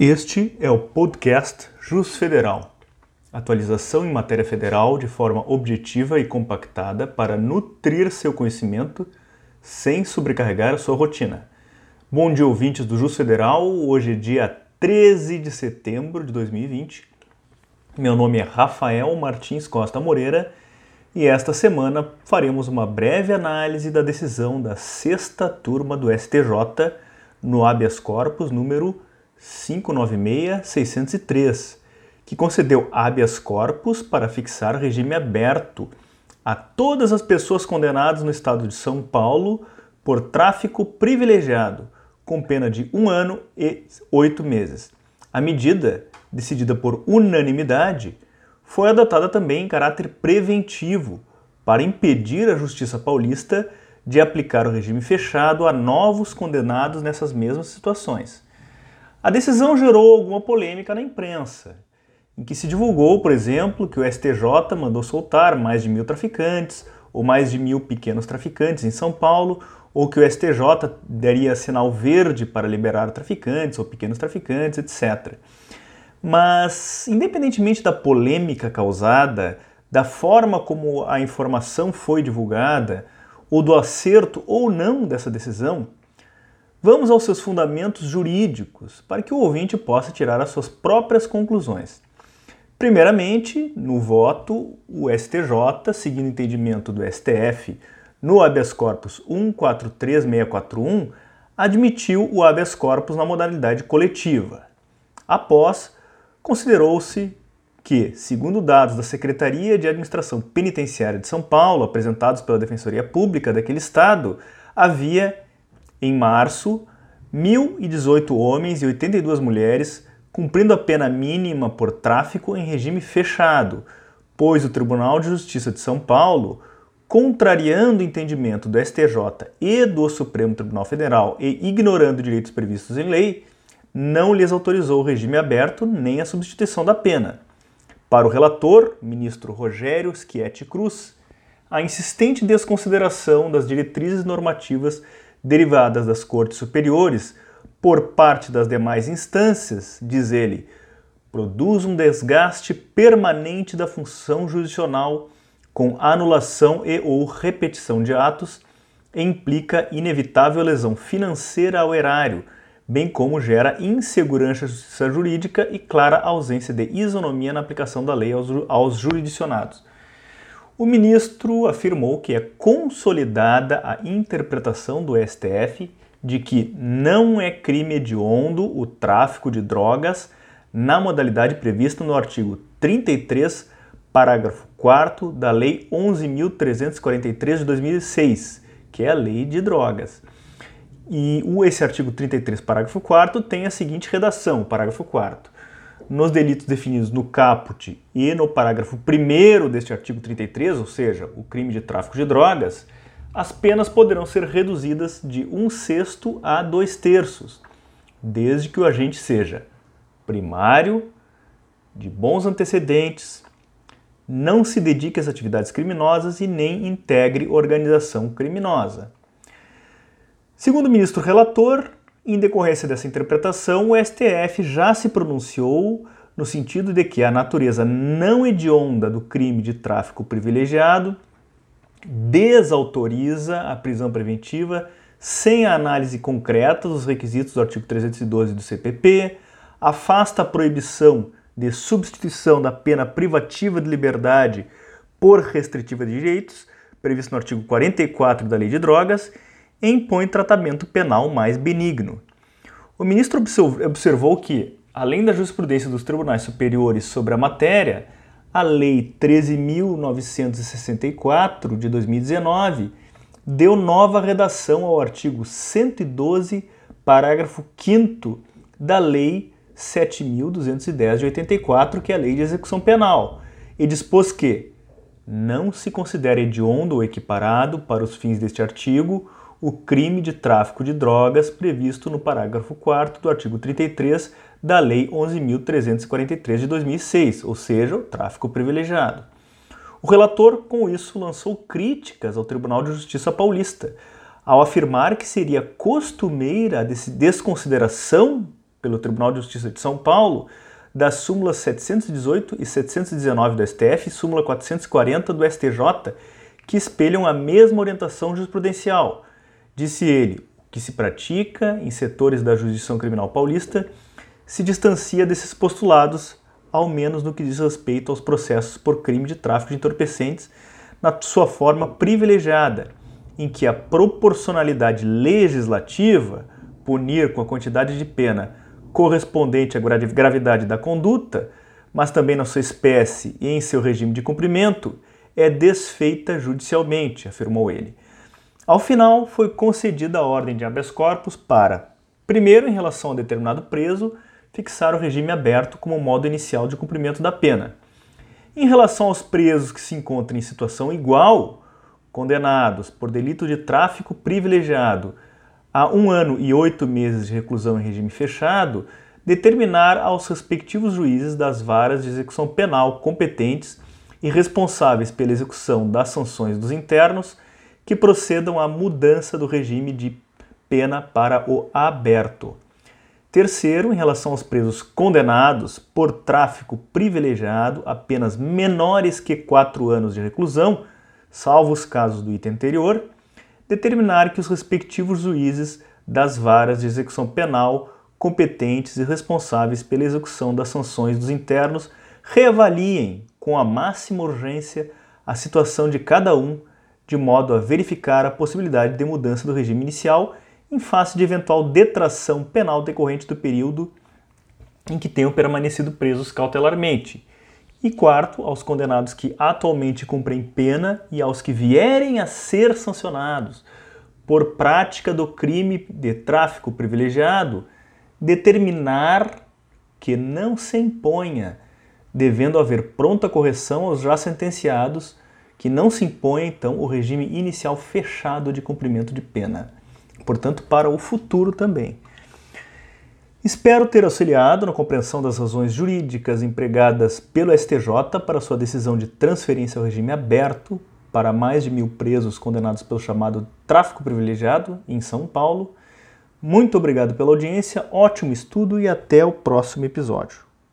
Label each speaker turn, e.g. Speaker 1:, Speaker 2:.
Speaker 1: Este é o podcast Jus Federal. Atualização em matéria federal de forma objetiva e compactada para nutrir seu conhecimento sem sobrecarregar a sua rotina. Bom dia, ouvintes do Jus Federal. Hoje é dia 13 de setembro de 2020. Meu nome é Rafael Martins Costa Moreira e esta semana faremos uma breve análise da decisão da sexta turma do STJ no habeas corpus número 596-603, que concedeu habeas corpus para fixar regime aberto a todas as pessoas condenadas no estado de São Paulo por tráfico privilegiado, com pena de um ano e oito meses. A medida, decidida por unanimidade, foi adotada também em caráter preventivo para impedir a Justiça Paulista de aplicar o regime fechado a novos condenados nessas mesmas situações. A decisão gerou alguma polêmica na imprensa, em que se divulgou, por exemplo, que o STJ mandou soltar mais de mil traficantes ou mais de mil pequenos traficantes em São Paulo, ou que o STJ daria sinal verde para liberar traficantes ou pequenos traficantes, etc. Mas, independentemente da polêmica causada, da forma como a informação foi divulgada, ou do acerto ou não dessa decisão, Vamos aos seus fundamentos jurídicos para que o ouvinte possa tirar as suas próprias conclusões. Primeiramente, no voto, o STJ, seguindo o entendimento do STF no habeas corpus 143641, admitiu o habeas corpus na modalidade coletiva. Após, considerou-se que, segundo dados da Secretaria de Administração Penitenciária de São Paulo, apresentados pela Defensoria Pública daquele estado, havia em março, 1.018 homens e 82 mulheres cumprindo a pena mínima por tráfico em regime fechado, pois o Tribunal de Justiça de São Paulo, contrariando o entendimento do STJ e do Supremo Tribunal Federal e ignorando direitos previstos em lei, não lhes autorizou o regime aberto nem a substituição da pena. Para o relator, ministro Rogério Schietti Cruz, a insistente desconsideração das diretrizes normativas derivadas das cortes superiores por parte das demais instâncias, diz ele, produz um desgaste permanente da função jurisdicional com anulação e ou repetição de atos e implica inevitável lesão financeira ao erário, bem como gera insegurança jurídica e clara ausência de isonomia na aplicação da lei aos, aos jurisdicionados. O ministro afirmou que é consolidada a interpretação do STF de que não é crime hediondo o tráfico de drogas na modalidade prevista no artigo 33, parágrafo 4 da Lei 11.343 de 2006, que é a Lei de Drogas. E esse artigo 33, parágrafo 4 tem a seguinte redação, parágrafo 4 nos delitos definidos no caput e no parágrafo 1 deste artigo 33, ou seja, o crime de tráfico de drogas, as penas poderão ser reduzidas de um sexto a dois terços, desde que o agente seja primário, de bons antecedentes, não se dedique às atividades criminosas e nem integre organização criminosa. Segundo o ministro relator, em decorrência dessa interpretação, o STF já se pronunciou no sentido de que a natureza não hedionda do crime de tráfico privilegiado desautoriza a prisão preventiva sem a análise concreta dos requisitos do artigo 312 do CPP, afasta a proibição de substituição da pena privativa de liberdade por restritiva de direitos, previsto no artigo 44 da Lei de Drogas, impõe tratamento penal mais benigno. O ministro observou que, além da jurisprudência dos tribunais superiores sobre a matéria, a Lei 13.964 de 2019 deu nova redação ao artigo 112, parágrafo 5 da Lei 7.210 de 84, que é a Lei de Execução Penal, e dispôs que não se considera hediondo ou equiparado para os fins deste artigo o crime de tráfico de drogas previsto no parágrafo 4 do artigo 33 da Lei 11.343 de 2006, ou seja, o tráfico privilegiado. O relator, com isso, lançou críticas ao Tribunal de Justiça Paulista, ao afirmar que seria costumeira a desconsideração pelo Tribunal de Justiça de São Paulo das súmulas 718 e 719 do STF e súmula 440 do STJ, que espelham a mesma orientação jurisprudencial. Disse ele, o que se pratica em setores da jurisdição criminal paulista se distancia desses postulados, ao menos no que diz respeito aos processos por crime de tráfico de entorpecentes, na sua forma privilegiada, em que a proporcionalidade legislativa, punir com a quantidade de pena correspondente à gravidade da conduta, mas também na sua espécie e em seu regime de cumprimento, é desfeita judicialmente, afirmou ele. Ao final, foi concedida a ordem de habeas corpus para, primeiro, em relação a determinado preso, fixar o regime aberto como modo inicial de cumprimento da pena. Em relação aos presos que se encontram em situação igual, condenados por delito de tráfico privilegiado a um ano e oito meses de reclusão em regime fechado, determinar aos respectivos juízes das varas de execução penal competentes e responsáveis pela execução das sanções dos internos que procedam à mudança do regime de pena para o aberto. Terceiro, em relação aos presos condenados por tráfico privilegiado a penas menores que quatro anos de reclusão, salvo os casos do item anterior, determinar que os respectivos juízes das varas de execução penal competentes e responsáveis pela execução das sanções dos internos reavaliem com a máxima urgência a situação de cada um, de modo a verificar a possibilidade de mudança do regime inicial em face de eventual detração penal decorrente do período em que tenham permanecido presos cautelarmente. E quarto, aos condenados que atualmente cumprem pena e aos que vierem a ser sancionados por prática do crime de tráfico privilegiado, determinar que não se imponha, devendo haver pronta correção aos já sentenciados, que não se imponha então o regime inicial fechado de cumprimento de pena portanto, para o futuro também. Espero ter auxiliado na compreensão das razões jurídicas empregadas pelo STJ para sua decisão de transferência ao regime aberto para mais de mil presos condenados pelo chamado tráfico privilegiado em São Paulo. Muito obrigado pela audiência, ótimo estudo e até o próximo episódio.